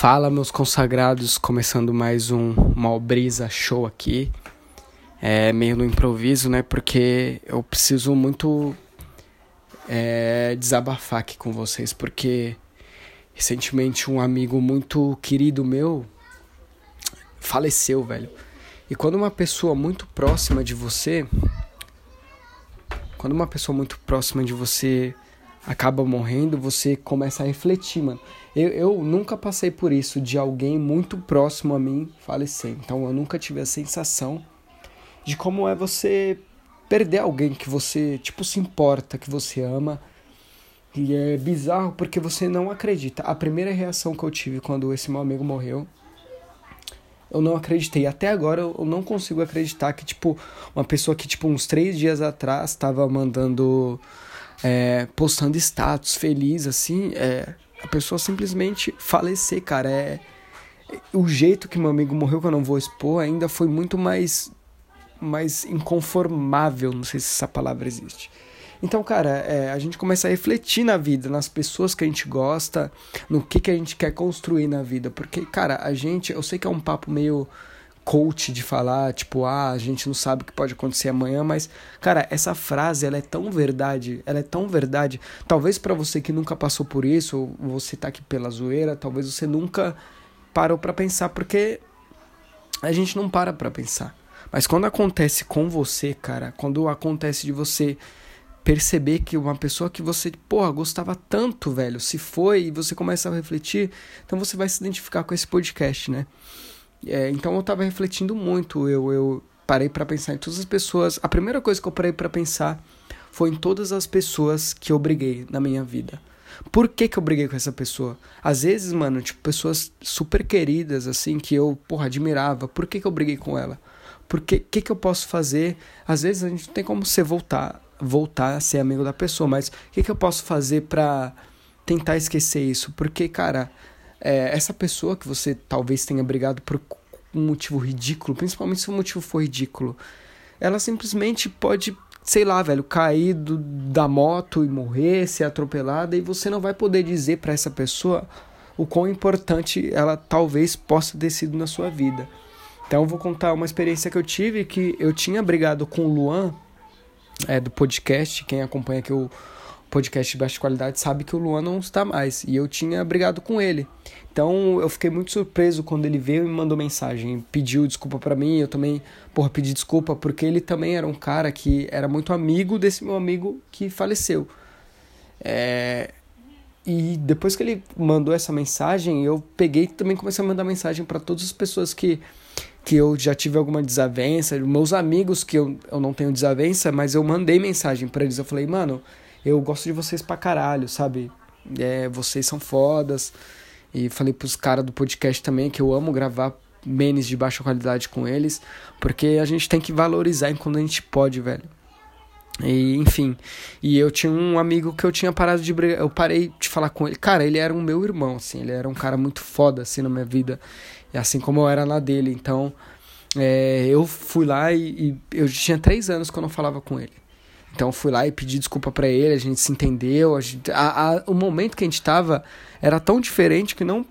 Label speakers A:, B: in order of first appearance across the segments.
A: Fala, meus consagrados, começando mais um Malbrisa Show aqui. É meio no improviso, né? Porque eu preciso muito é, desabafar aqui com vocês, porque recentemente um amigo muito querido meu faleceu, velho. E quando uma pessoa muito próxima de você, quando uma pessoa muito próxima de você acaba morrendo, você começa a refletir, mano. Eu, eu nunca passei por isso de alguém muito próximo a mim falecer. Então eu nunca tive a sensação de como é você perder alguém que você, tipo, se importa, que você ama. E é bizarro porque você não acredita. A primeira reação que eu tive quando esse meu amigo morreu, eu não acreditei. Até agora eu não consigo acreditar que, tipo, uma pessoa que, tipo, uns três dias atrás estava mandando é, postando status feliz, assim, é, a pessoa simplesmente falecer, cara. É, o jeito que meu amigo morreu, que eu não vou expor, ainda foi muito mais, mais inconformável. Não sei se essa palavra existe. Então, cara, é, a gente começa a refletir na vida, nas pessoas que a gente gosta, no que, que a gente quer construir na vida. Porque, cara, a gente, eu sei que é um papo meio coach de falar, tipo, ah, a gente não sabe o que pode acontecer amanhã, mas, cara, essa frase, ela é tão verdade, ela é tão verdade. Talvez para você que nunca passou por isso, ou você tá aqui pela zoeira, talvez você nunca parou para pensar, porque a gente não para pra pensar. Mas quando acontece com você, cara, quando acontece de você perceber que uma pessoa que você, porra, gostava tanto, velho, se foi e você começa a refletir, então você vai se identificar com esse podcast, né? É, então eu estava refletindo muito, eu, eu parei para pensar em todas as pessoas. A primeira coisa que eu parei para pensar foi em todas as pessoas que eu briguei na minha vida. Por que, que eu briguei com essa pessoa? Às vezes, mano, tipo, pessoas super queridas, assim, que eu, porra, admirava. Por que, que eu briguei com ela? Por que, que, que eu posso fazer? Às vezes a gente não tem como você voltar, voltar a ser amigo da pessoa, mas o que, que eu posso fazer pra tentar esquecer isso? Porque, cara, é, essa pessoa que você talvez tenha brigado por um motivo ridículo, principalmente se o motivo for ridículo, ela simplesmente pode, sei lá, velho, cair do, da moto e morrer, ser atropelada, e você não vai poder dizer para essa pessoa o quão importante ela talvez possa ter sido na sua vida. Então eu vou contar uma experiência que eu tive que eu tinha brigado com o Luan, é, do podcast, quem acompanha aqui o podcast de baixa qualidade sabe que o Luan não está mais. E eu tinha brigado com ele. Então eu fiquei muito surpreso quando ele veio e me mandou mensagem. Pediu desculpa para mim, eu também, porra, pedi desculpa, porque ele também era um cara que era muito amigo desse meu amigo que faleceu. É... E depois que ele mandou essa mensagem, eu peguei e também comecei a mandar mensagem para todas as pessoas que que eu já tive alguma desavença, meus amigos que eu, eu não tenho desavença, mas eu mandei mensagem para eles. Eu falei, mano, eu gosto de vocês pra caralho, sabe? É, vocês são fodas. E falei pros caras do podcast também que eu amo gravar menes de baixa qualidade com eles, porque a gente tem que valorizar enquanto a gente pode, velho. E, enfim, e eu tinha um amigo que eu tinha parado de brigar, eu parei de falar com ele. Cara, ele era um meu irmão, assim, ele era um cara muito foda, assim, na minha vida, e assim como eu era na dele. Então, é, eu fui lá e, e eu tinha três anos que eu falava com ele. Então fui lá e pedi desculpa para ele, a gente se entendeu, a gente, a, a, o momento que a gente estava era tão diferente que não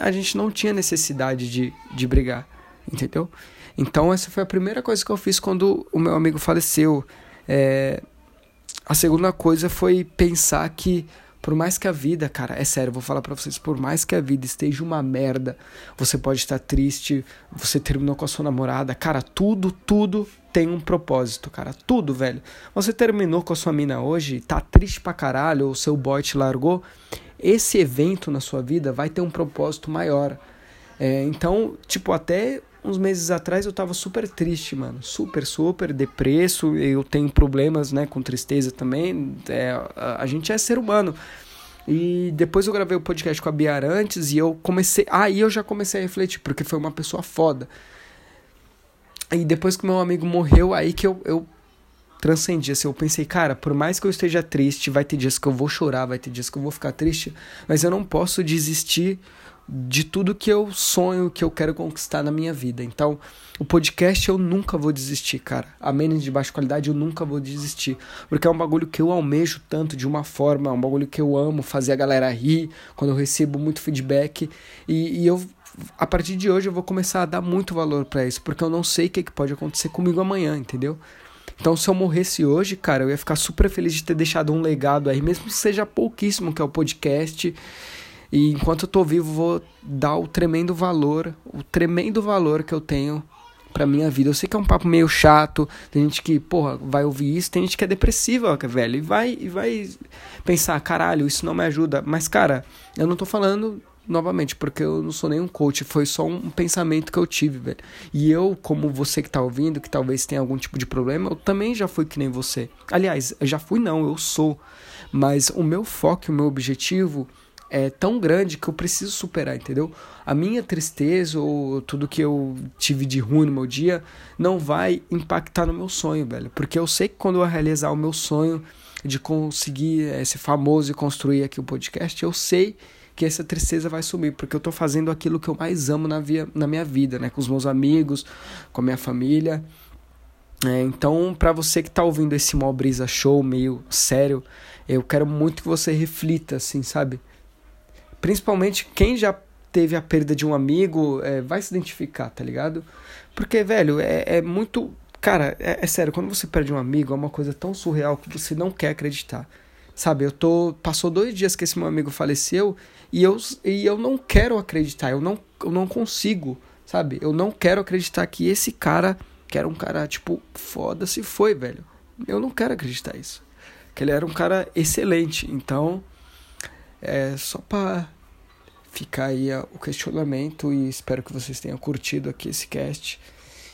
A: a gente não tinha necessidade de, de brigar, entendeu? Então essa foi a primeira coisa que eu fiz quando o meu amigo faleceu. É, a segunda coisa foi pensar que por mais que a vida, cara, é sério, vou falar para vocês, por mais que a vida esteja uma merda, você pode estar triste, você terminou com a sua namorada, cara, tudo, tudo tem um propósito, cara, tudo, velho. Você terminou com a sua mina hoje, tá triste pra caralho, ou seu boy te largou, esse evento na sua vida vai ter um propósito maior. É, então, tipo, até uns meses atrás eu tava super triste, mano. Super, super depresso. Eu tenho problemas, né, com tristeza também. É, a, gente é ser humano. E depois eu gravei o podcast com a Bia antes e eu comecei. Aí eu já comecei a refletir, porque foi uma pessoa foda. E depois que meu amigo morreu, aí que eu, eu transcendi. Assim, eu pensei, cara, por mais que eu esteja triste, vai ter dias que eu vou chorar, vai ter dias que eu vou ficar triste, mas eu não posso desistir de tudo que eu sonho, que eu quero conquistar na minha vida. Então, o podcast eu nunca vou desistir, cara. A menos de baixa qualidade eu nunca vou desistir. Porque é um bagulho que eu almejo tanto de uma forma, é um bagulho que eu amo fazer a galera rir, quando eu recebo muito feedback. E, e eu, a partir de hoje, eu vou começar a dar muito valor para isso, porque eu não sei o que, que pode acontecer comigo amanhã, entendeu? Então, se eu morresse hoje, cara, eu ia ficar super feliz de ter deixado um legado aí, mesmo que seja pouquíssimo, que é o podcast. E enquanto eu tô vivo, vou dar o tremendo valor, o tremendo valor que eu tenho pra minha vida. Eu sei que é um papo meio chato, tem gente que, porra, vai ouvir isso, tem gente que é depressiva, velho, e vai, e vai pensar, caralho, isso não me ajuda. Mas, cara, eu não tô falando novamente, porque eu não sou nenhum coach, foi só um pensamento que eu tive, velho. E eu, como você que tá ouvindo, que talvez tenha algum tipo de problema, eu também já fui que nem você. Aliás, já fui não, eu sou. Mas o meu foco, o meu objetivo é tão grande que eu preciso superar, entendeu? A minha tristeza ou tudo que eu tive de ruim no meu dia não vai impactar no meu sonho, velho. Porque eu sei que quando eu realizar o meu sonho de conseguir ser famoso e construir aqui o podcast, eu sei que essa tristeza vai sumir, porque eu tô fazendo aquilo que eu mais amo na, via, na minha vida, né? Com os meus amigos, com a minha família. É, então, para você que tá ouvindo esse Mó Brisa Show meio sério, eu quero muito que você reflita, assim, sabe? Principalmente quem já teve a perda de um amigo, é, vai se identificar, tá ligado? Porque, velho, é, é muito. Cara, é, é, sério, quando você perde um amigo, é uma coisa tão surreal que você não quer acreditar. Sabe, eu tô. Passou dois dias que esse meu amigo faleceu e eu, e eu não quero acreditar, eu não, eu não consigo, sabe? Eu não quero acreditar que esse cara, que era um cara, tipo, foda se foi, velho. Eu não quero acreditar isso. Que ele era um cara excelente. Então, é só para ficar aí o questionamento e espero que vocês tenham curtido aqui esse cast.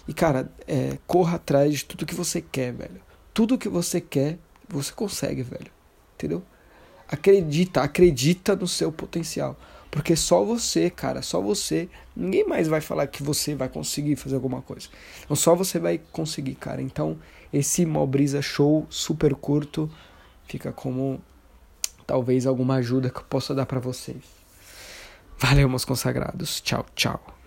A: E cara, é, corra atrás de tudo que você quer, velho. Tudo que você quer, você consegue, velho. Entendeu? Acredita, acredita no seu potencial. Porque só você, cara, só você, ninguém mais vai falar que você vai conseguir fazer alguma coisa. Então só você vai conseguir, cara. Então, esse Mobrisa Show super curto fica como talvez alguma ajuda que eu possa dar para vocês. Valeu, meus consagrados. Tchau, tchau.